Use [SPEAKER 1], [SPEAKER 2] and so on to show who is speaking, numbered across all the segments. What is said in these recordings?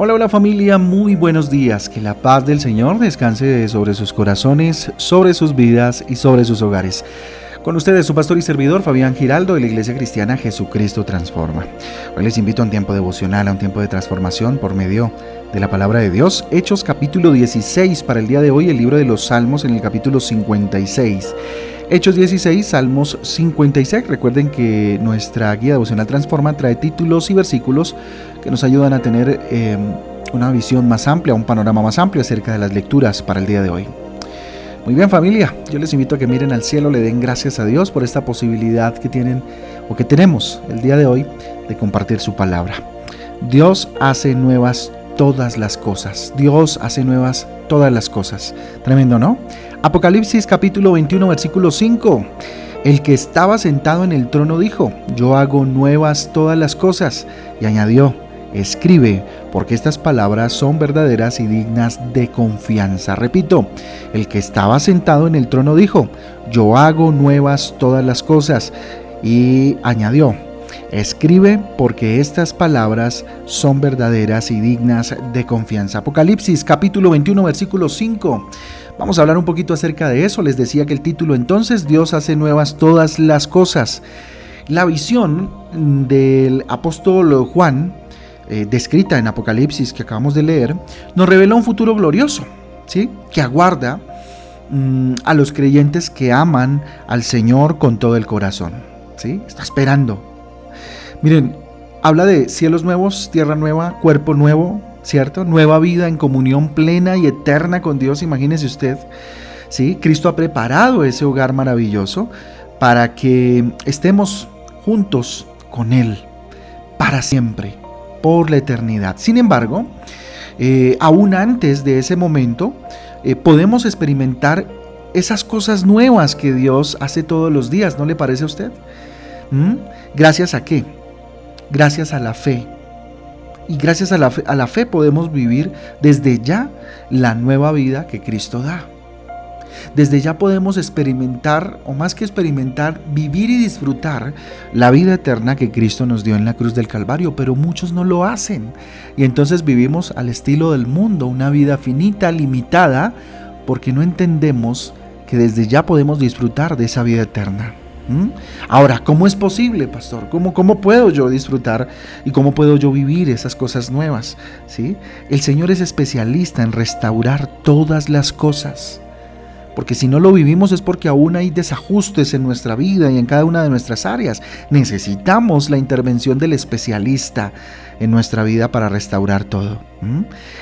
[SPEAKER 1] Hola, hola familia, muy buenos días. Que la paz del Señor descanse sobre sus corazones, sobre sus vidas y sobre sus hogares. Con ustedes su pastor y servidor Fabián Giraldo de la Iglesia Cristiana Jesucristo Transforma. Hoy les invito a un tiempo devocional, a un tiempo de transformación por medio de la palabra de Dios. Hechos capítulo 16 para el día de hoy, el libro de los Salmos en el capítulo 56. Hechos 16, Salmos 56. Recuerden que nuestra guía devocional Transforma trae títulos y versículos que nos ayudan a tener em, una visión más amplia, un panorama más amplio acerca de las lecturas para el día de hoy. Muy bien familia, yo les invito a que miren al cielo, le den gracias a Dios por esta posibilidad que tienen o que tenemos el día de hoy de compartir su palabra. Dios hace nuevas todas las cosas. Dios hace nuevas todas las cosas. Tremendo, ¿no? Apocalipsis capítulo 21 versículo 5. El que estaba sentado en el trono dijo, yo hago nuevas todas las cosas. Y añadió, escribe, porque estas palabras son verdaderas y dignas de confianza. Repito, el que estaba sentado en el trono dijo, yo hago nuevas todas las cosas. Y añadió, Escribe porque estas palabras son verdaderas y dignas de confianza. Apocalipsis capítulo 21 versículo 5. Vamos a hablar un poquito acerca de eso. Les decía que el título entonces, Dios hace nuevas todas las cosas. La visión del apóstol Juan, eh, descrita en Apocalipsis que acabamos de leer, nos revela un futuro glorioso, ¿sí? que aguarda mm, a los creyentes que aman al Señor con todo el corazón. ¿sí? Está esperando Miren, habla de cielos nuevos, tierra nueva, cuerpo nuevo, ¿cierto? Nueva vida en comunión plena y eterna con Dios, imagínese usted. ¿sí? Cristo ha preparado ese hogar maravilloso para que estemos juntos con Él para siempre, por la eternidad. Sin embargo, eh, aún antes de ese momento, eh, podemos experimentar esas cosas nuevas que Dios hace todos los días, ¿no le parece a usted? ¿Mm? ¿Gracias a qué? Gracias a la fe. Y gracias a la, fe, a la fe podemos vivir desde ya la nueva vida que Cristo da. Desde ya podemos experimentar, o más que experimentar, vivir y disfrutar la vida eterna que Cristo nos dio en la cruz del Calvario, pero muchos no lo hacen. Y entonces vivimos al estilo del mundo, una vida finita, limitada, porque no entendemos que desde ya podemos disfrutar de esa vida eterna. ¿Mm? Ahora, ¿cómo es posible, pastor? ¿Cómo, ¿Cómo puedo yo disfrutar y cómo puedo yo vivir esas cosas nuevas? ¿Sí? El Señor es especialista en restaurar todas las cosas. Porque si no lo vivimos es porque aún hay desajustes en nuestra vida y en cada una de nuestras áreas. Necesitamos la intervención del especialista en nuestra vida para restaurar todo.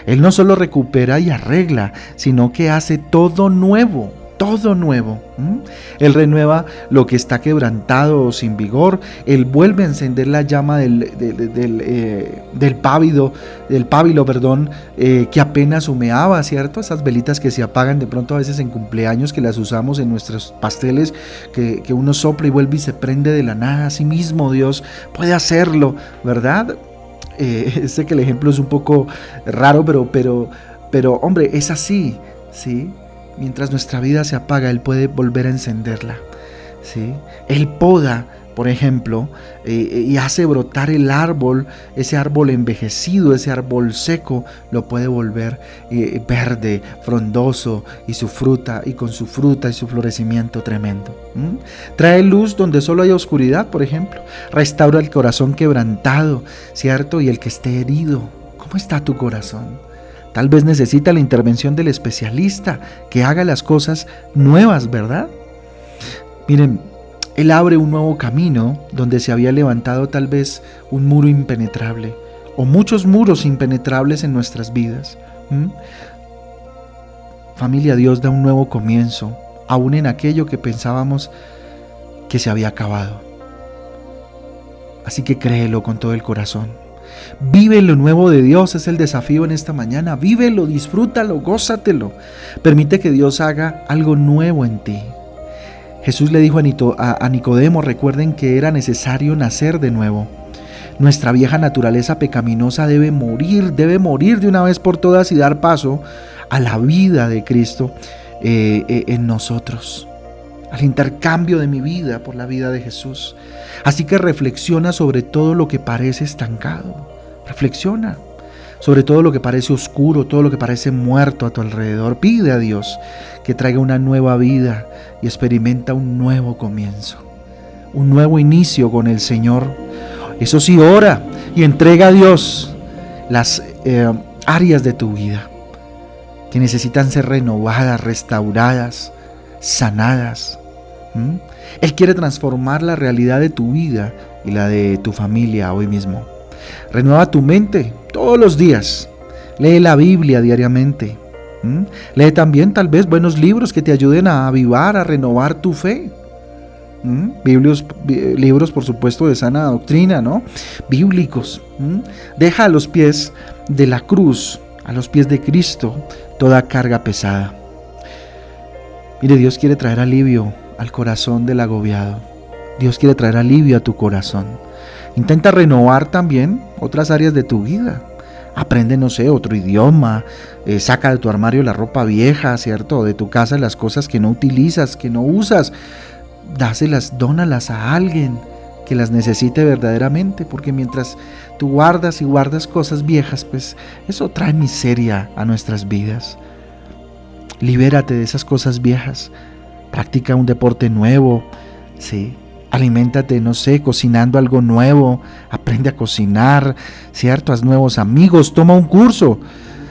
[SPEAKER 1] Él no solo recupera y arregla, sino que hace todo nuevo todo nuevo. Él renueva lo que está quebrantado o sin vigor. Él vuelve a encender la llama del, del, eh, pávido, del pábilo, perdón, eh, que apenas humeaba, ¿cierto? Esas velitas que se apagan de pronto a veces en cumpleaños, que las usamos en nuestros pasteles, que, uno sopla y vuelve y se prende de la nada. Así mismo Dios puede hacerlo, ¿verdad? Eh, sé que el ejemplo es un poco raro, pero, pero, pero hombre, es así, ¿sí? Mientras nuestra vida se apaga, Él puede volver a encenderla. ¿sí? Él poda, por ejemplo, eh, y hace brotar el árbol, ese árbol envejecido, ese árbol seco, lo puede volver eh, verde, frondoso, y su fruta, y con su fruta y su florecimiento tremendo. Trae luz donde solo hay oscuridad, por ejemplo. Restaura el corazón quebrantado, ¿cierto? Y el que esté herido. ¿Cómo está tu corazón? Tal vez necesita la intervención del especialista que haga las cosas nuevas, ¿verdad? Miren, Él abre un nuevo camino donde se había levantado tal vez un muro impenetrable o muchos muros impenetrables en nuestras vidas. Familia, Dios da un nuevo comienzo, aún en aquello que pensábamos que se había acabado. Así que créelo con todo el corazón. Vive lo nuevo de Dios, es el desafío en esta mañana. Vívelo, disfrútalo, gózatelo. Permite que Dios haga algo nuevo en ti. Jesús le dijo a Nicodemo, recuerden que era necesario nacer de nuevo. Nuestra vieja naturaleza pecaminosa debe morir, debe morir de una vez por todas y dar paso a la vida de Cristo eh, eh, en nosotros, al intercambio de mi vida por la vida de Jesús. Así que reflexiona sobre todo lo que parece estancado. Reflexiona. sobre todo lo que parece oscuro, todo lo que parece muerto a tu alrededor. Pide a Dios que traiga una nueva vida y experimenta un nuevo comienzo, un nuevo inicio con el Señor. Eso sí, ora y entrega a Dios las eh, áreas de tu vida que necesitan ser renovadas, restauradas, sanadas. Él quiere transformar la realidad de tu vida y la de tu familia hoy mismo. Renueva tu mente todos los días. Lee la Biblia diariamente. Lee también tal vez buenos libros que te ayuden a avivar, a renovar tu fe. Libros, por supuesto, de sana doctrina, ¿no? Bíblicos. Deja a los pies de la cruz, a los pies de Cristo, toda carga pesada. Mire, Dios quiere traer alivio al corazón del agobiado. Dios quiere traer alivio a tu corazón. Intenta renovar también otras áreas de tu vida. Aprende, no sé, otro idioma. Eh, saca de tu armario la ropa vieja, ¿cierto? De tu casa las cosas que no utilizas, que no usas. Dáselas, dónalas a alguien que las necesite verdaderamente, porque mientras tú guardas y guardas cosas viejas, pues eso trae miseria a nuestras vidas. Libérate de esas cosas viejas. Practica un deporte nuevo, sí. Aliméntate, no sé, cocinando algo nuevo. Aprende a cocinar, ¿cierto? Haz nuevos amigos, toma un curso,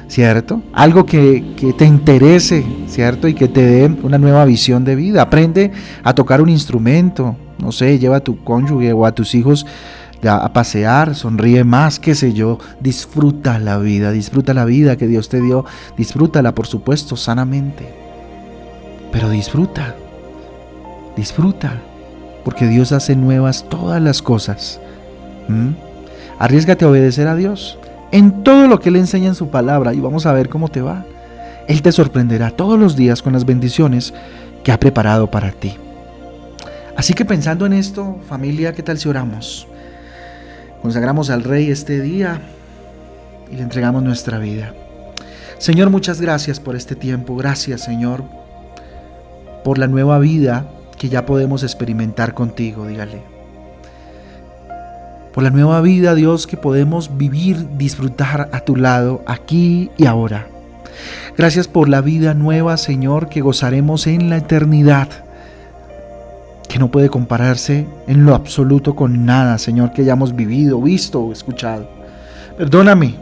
[SPEAKER 1] ¿cierto? Algo que, que te interese, ¿cierto? Y que te dé una nueva visión de vida. Aprende a tocar un instrumento, no sé, lleva a tu cónyuge o a tus hijos a pasear, sonríe más, qué sé yo, disfruta la vida, disfruta la vida que Dios te dio, disfrútala por supuesto sanamente, pero disfruta, disfruta, porque Dios hace nuevas todas las cosas. ¿Mm? Arriesgate a obedecer a Dios en todo lo que Él enseña en su palabra y vamos a ver cómo te va. Él te sorprenderá todos los días con las bendiciones que ha preparado para ti. Así que pensando en esto, familia, ¿qué tal si oramos? Consagramos al Rey este día y le entregamos nuestra vida. Señor, muchas gracias por este tiempo. Gracias, Señor, por la nueva vida que ya podemos experimentar contigo, dígale. Por la nueva vida, Dios, que podemos vivir, disfrutar a tu lado, aquí y ahora. Gracias por la vida nueva, Señor, que gozaremos en la eternidad que no puede compararse en lo absoluto con nada, Señor, que hayamos vivido, visto o escuchado. Perdóname,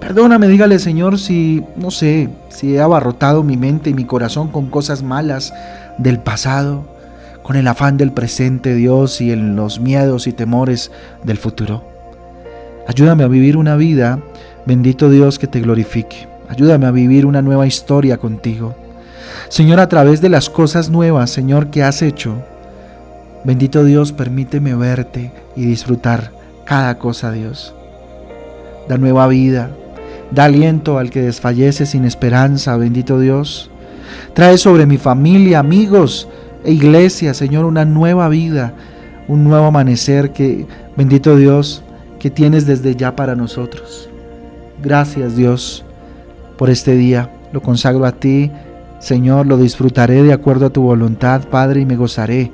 [SPEAKER 1] perdóname, dígale, Señor, si, no sé, si he abarrotado mi mente y mi corazón con cosas malas del pasado, con el afán del presente, Dios, y en los miedos y temores del futuro. Ayúdame a vivir una vida, bendito Dios, que te glorifique. Ayúdame a vivir una nueva historia contigo. Señor, a través de las cosas nuevas, Señor, que has hecho, Bendito Dios, permíteme verte y disfrutar cada cosa, Dios. Da nueva vida, da aliento al que desfallece sin esperanza, bendito Dios. Trae sobre mi familia, amigos e iglesia, Señor, una nueva vida, un nuevo amanecer que, bendito Dios, que tienes desde ya para nosotros. Gracias, Dios, por este día. Lo consagro a ti, Señor, lo disfrutaré de acuerdo a tu voluntad, Padre, y me gozaré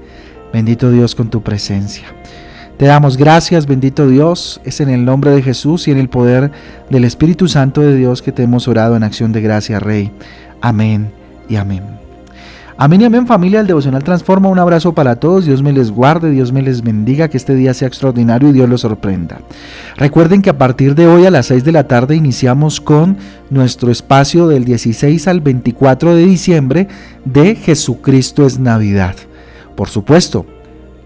[SPEAKER 1] Bendito Dios con tu presencia. Te damos gracias, bendito Dios. Es en el nombre de Jesús y en el poder del Espíritu Santo de Dios que te hemos orado en acción de gracia, Rey. Amén y amén. Amén y amén familia, el devocional transforma. Un abrazo para todos, Dios me les guarde, Dios me les bendiga, que este día sea extraordinario y Dios los sorprenda. Recuerden que a partir de hoy a las 6 de la tarde iniciamos con nuestro espacio del 16 al 24 de diciembre de Jesucristo es Navidad. Por supuesto,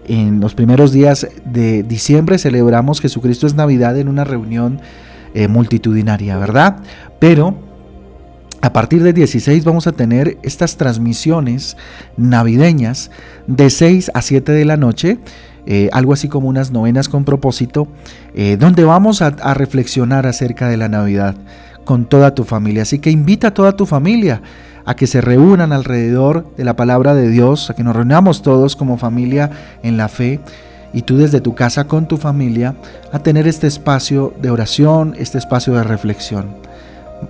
[SPEAKER 1] en los primeros días de diciembre celebramos Jesucristo es Navidad en una reunión eh, multitudinaria, ¿verdad? Pero a partir de 16 vamos a tener estas transmisiones navideñas de 6 a 7 de la noche. Eh, algo así como unas novenas con propósito, eh, donde vamos a reflexionar acerca de la Navidad con toda tu familia. Así que invita a toda tu familia a que se reúnan alrededor de la palabra de Dios, a que nos reunamos todos como familia en la fe y tú desde tu casa con tu familia a tener este espacio de oración, este espacio de reflexión.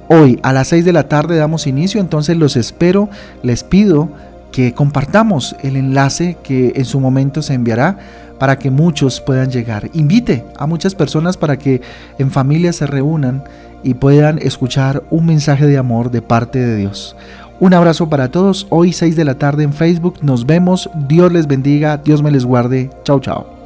[SPEAKER 1] Hoy a las 6 de la tarde damos inicio, entonces los espero, les pido que compartamos el enlace que en su momento se enviará para que muchos puedan llegar. Invite a muchas personas para que en familia se reúnan y puedan escuchar un mensaje de amor de parte de Dios. Un abrazo para todos. Hoy 6 de la tarde en Facebook. Nos vemos. Dios les bendiga. Dios me les guarde. Chao, chao.